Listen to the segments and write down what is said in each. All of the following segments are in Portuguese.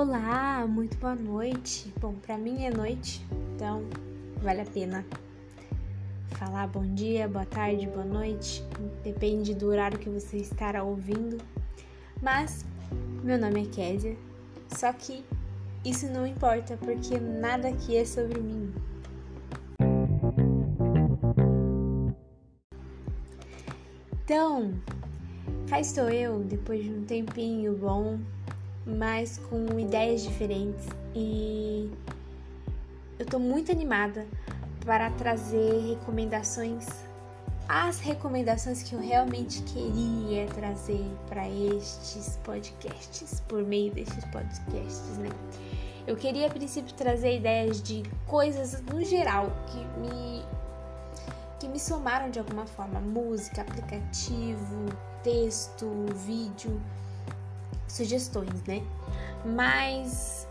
Olá, muito boa noite. Bom, para mim é noite, então vale a pena falar bom dia, boa tarde, boa noite, depende do horário que você estará ouvindo. Mas meu nome é Késia, só que isso não importa porque nada aqui é sobre mim. Então, cá estou eu depois de um tempinho bom mas com ideias diferentes. E eu tô muito animada para trazer recomendações, as recomendações que eu realmente queria trazer para estes podcasts, por meio destes podcasts, né? Eu queria a princípio trazer ideias de coisas no geral que me que me somaram de alguma forma, música, aplicativo, texto, vídeo, sugestões, né? Mas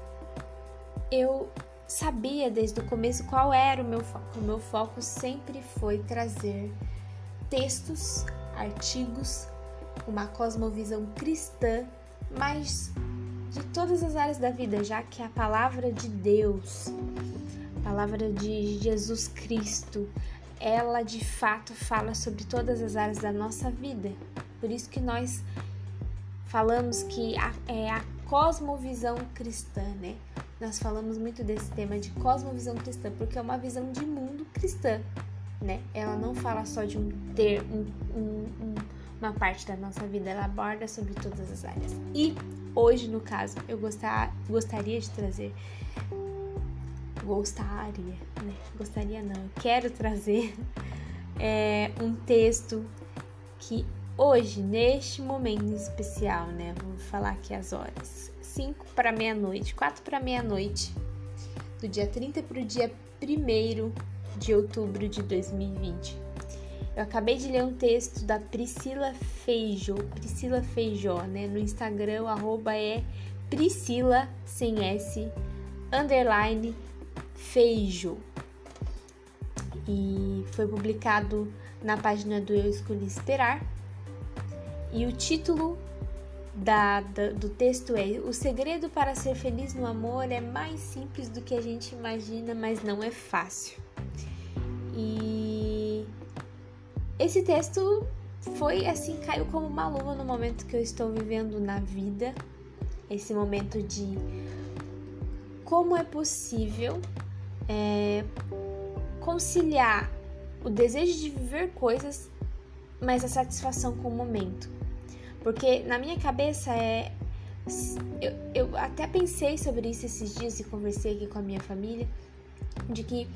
eu sabia desde o começo qual era o meu foco. O meu foco sempre foi trazer textos, artigos, uma cosmovisão cristã, mas de todas as áreas da vida, já que a palavra de Deus, a palavra de Jesus Cristo, ela de fato fala sobre todas as áreas da nossa vida. Por isso que nós falamos que a, é a cosmovisão cristã, né? Nós falamos muito desse tema de cosmovisão cristã, porque é uma visão de mundo cristã, né? Ela não fala só de um ter um, um, um, uma parte da nossa vida, ela aborda sobre todas as áreas. E hoje, no caso, eu gostar, gostaria de trazer gostaria, né? Gostaria não, eu quero trazer é, um texto que Hoje, neste momento especial, né? Vou falar aqui as horas. 5 para meia-noite, 4 para meia-noite, do dia 30 para o dia 1 de outubro de 2020. Eu acabei de ler um texto da Priscila Feijó, Priscila Feijó, né? No Instagram, o arroba é Priscila, sem S, underline Feijó. E foi publicado na página do Eu Escolhi Esperar, e o título da, da, do texto é: O segredo para ser feliz no amor é mais simples do que a gente imagina, mas não é fácil. E esse texto foi assim, caiu como uma luva no momento que eu estou vivendo na vida, esse momento de como é possível é, conciliar o desejo de viver coisas, mas a satisfação com o momento. Porque na minha cabeça é. Eu, eu até pensei sobre isso esses dias e conversei aqui com a minha família. De que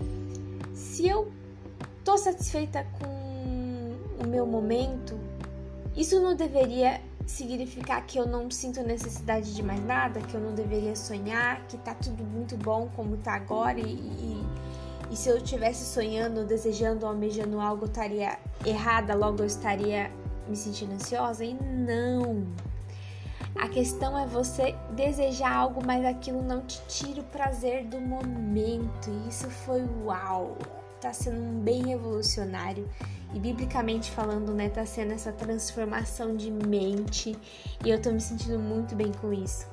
se eu tô satisfeita com o meu momento, isso não deveria significar que eu não sinto necessidade de mais nada, que eu não deveria sonhar, que tá tudo muito bom como tá agora e, e, e se eu estivesse sonhando, desejando, almejando algo, eu estaria errada, logo eu estaria me sentindo ansiosa? E não! A questão é você desejar algo, mas aquilo não te tira o prazer do momento. E isso foi uau! Tá sendo bem revolucionário. E biblicamente falando, né, tá sendo essa transformação de mente. E eu tô me sentindo muito bem com isso.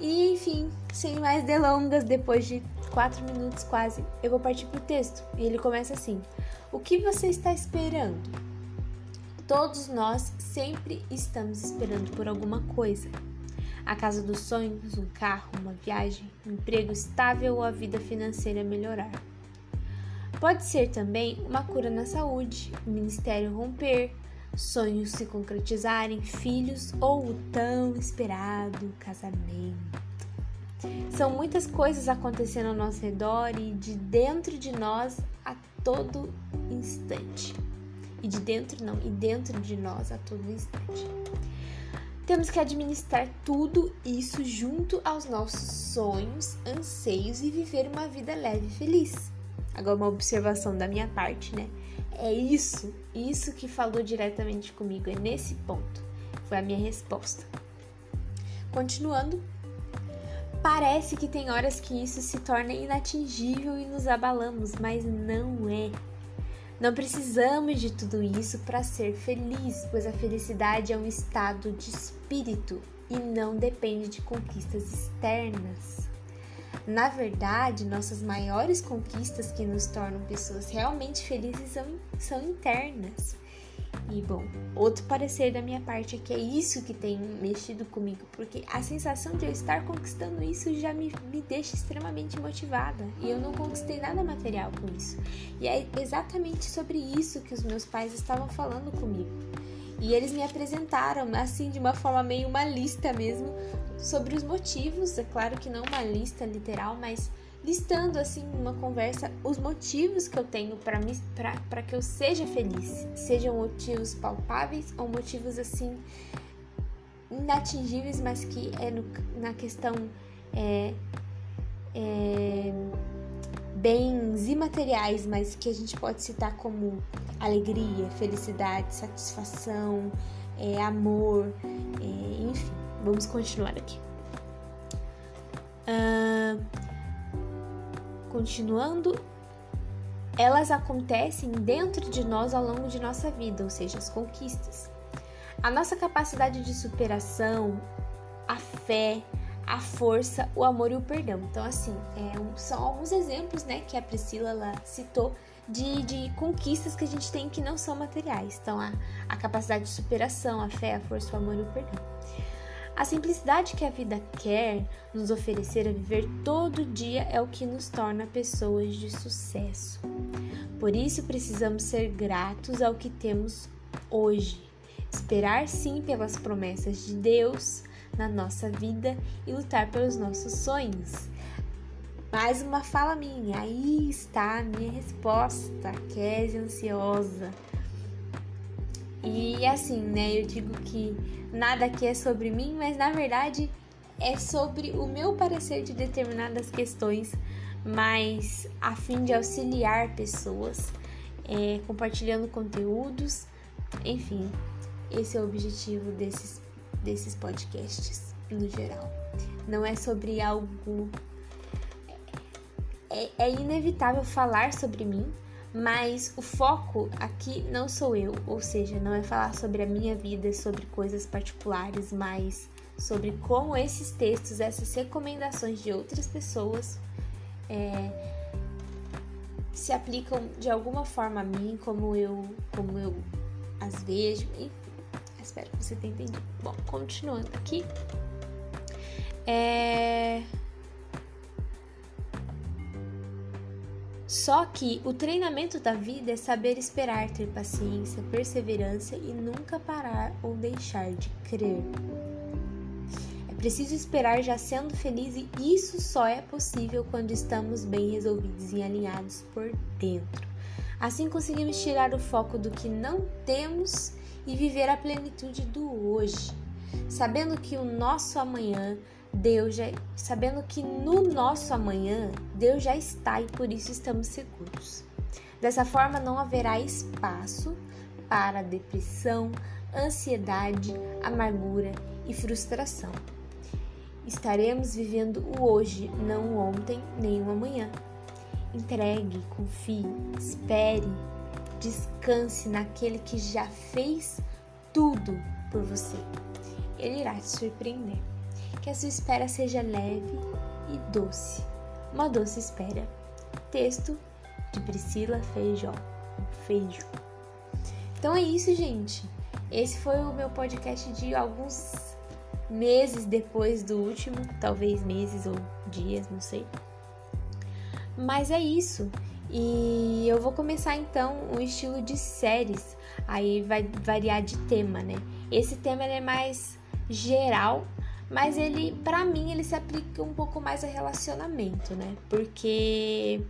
E enfim, sem mais delongas, depois de quatro minutos quase, eu vou partir pro texto. E ele começa assim: O que você está esperando? Todos nós sempre estamos esperando por alguma coisa. A casa dos sonhos, um carro, uma viagem, um emprego estável ou a vida financeira melhorar. Pode ser também uma cura na saúde, o ministério romper, sonhos se concretizarem, filhos ou o tão esperado casamento. São muitas coisas acontecendo ao nosso redor e de dentro de nós a todo instante e de dentro não, e dentro de nós a todo instante. Temos que administrar tudo isso junto aos nossos sonhos, anseios e viver uma vida leve e feliz. Agora uma observação da minha parte, né? É isso, isso que falou diretamente comigo, é nesse ponto. Foi a minha resposta. Continuando, parece que tem horas que isso se torna inatingível e nos abalamos, mas não é. Não precisamos de tudo isso para ser feliz, pois a felicidade é um estado de espírito e não depende de conquistas externas. Na verdade, nossas maiores conquistas que nos tornam pessoas realmente felizes são, são internas. E bom, outro parecer da minha parte é que é isso que tem mexido comigo, porque a sensação de eu estar conquistando isso já me, me deixa extremamente motivada e eu não conquistei nada material com isso. E é exatamente sobre isso que os meus pais estavam falando comigo. E eles me apresentaram, assim, de uma forma meio uma lista mesmo, sobre os motivos. É claro que não uma lista literal, mas listando assim uma conversa os motivos que eu tenho para que eu seja feliz, sejam motivos palpáveis ou motivos assim inatingíveis, mas que é no, na questão é, é, bens imateriais, mas que a gente pode citar como alegria, felicidade, satisfação, é, amor, é, enfim. Vamos continuar aqui. Uh, continuando, elas acontecem dentro de nós ao longo de nossa vida, ou seja, as conquistas. A nossa capacidade de superação, a fé, a força, o amor e o perdão. Então, assim, é um, são alguns exemplos, né, que a Priscila ela citou de, de conquistas que a gente tem que não são materiais. Então, a, a capacidade de superação, a fé, a força, o amor e o perdão. A simplicidade que a vida quer nos oferecer a viver todo dia é o que nos torna pessoas de sucesso. Por isso, precisamos ser gratos ao que temos hoje, esperar sim pelas promessas de Deus na nossa vida e lutar pelos nossos sonhos. Mais uma fala minha, aí está a minha resposta, Kézia ansiosa. E assim, né, eu digo que nada aqui é sobre mim, mas na verdade é sobre o meu parecer de determinadas questões, mas a fim de auxiliar pessoas, é, compartilhando conteúdos, enfim, esse é o objetivo desses, desses podcasts no geral. Não é sobre algo é, é inevitável falar sobre mim, mas o foco aqui não sou eu, ou seja, não é falar sobre a minha vida, sobre coisas particulares, mas sobre como esses textos, essas recomendações de outras pessoas é, se aplicam de alguma forma a mim, como eu, como eu as vejo. Enfim, espero que você tenha entendido. Bom, continuando aqui. É... Só que o treinamento da vida é saber esperar, ter paciência, perseverança e nunca parar ou deixar de crer. É preciso esperar já sendo feliz e isso só é possível quando estamos bem resolvidos e alinhados por dentro. Assim conseguimos tirar o foco do que não temos e viver a plenitude do hoje, sabendo que o nosso amanhã Deus já, sabendo que no nosso amanhã Deus já está e por isso estamos seguros. Dessa forma não haverá espaço para depressão, ansiedade, amargura e frustração. Estaremos vivendo o hoje, não o ontem nem o amanhã. Entregue, confie, espere, descanse naquele que já fez tudo por você. Ele irá te surpreender que a sua espera seja leve e doce. Uma doce espera. Texto de Priscila Feijó. Feijo. Então é isso, gente. Esse foi o meu podcast de alguns meses depois do último, talvez meses ou dias, não sei. Mas é isso. E eu vou começar então um estilo de séries. Aí vai variar de tema, né? Esse tema é mais geral, mas ele, para mim, ele se aplica um pouco mais a relacionamento, né? Porque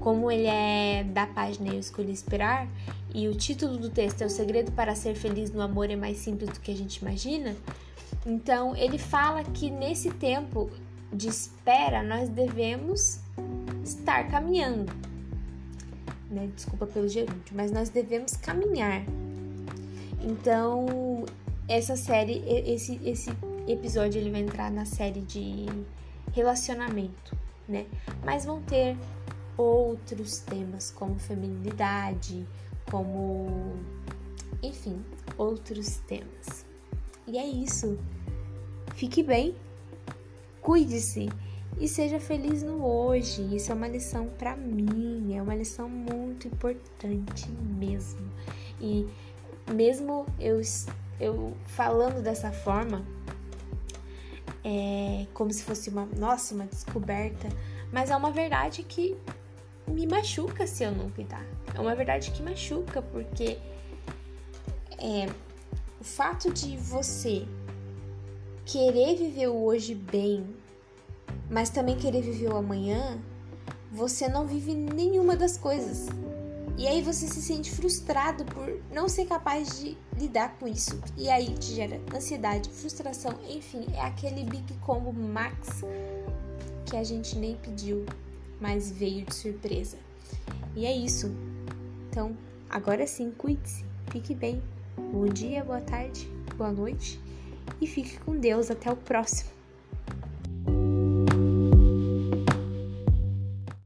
como ele é da página Eu Escolhi Esperar e o título do texto é O Segredo para Ser Feliz no Amor é Mais Simples do que a gente imagina, então ele fala que nesse tempo de espera nós devemos estar caminhando. Né? Desculpa pelo gerúndio, mas nós devemos caminhar. Então, essa série, esse, esse episódio ele vai entrar na série de relacionamento, né? Mas vão ter outros temas como feminilidade, como enfim, outros temas. E é isso. fique bem, cuide-se e seja feliz no hoje. Isso é uma lição para mim, é uma lição muito importante mesmo. E mesmo eu, eu falando dessa forma, é como se fosse uma, nossa, uma descoberta, mas é uma verdade que me machuca se eu não cuidar. É uma verdade que machuca porque é, o fato de você querer viver o hoje bem, mas também querer viver o amanhã, você não vive nenhuma das coisas. E aí você se sente frustrado por não ser capaz de lidar com isso. E aí te gera ansiedade, frustração, enfim, é aquele big combo max que a gente nem pediu, mas veio de surpresa. E é isso. Então, agora sim, cuide-se, fique bem. Bom dia, boa tarde, boa noite e fique com Deus. Até o próximo.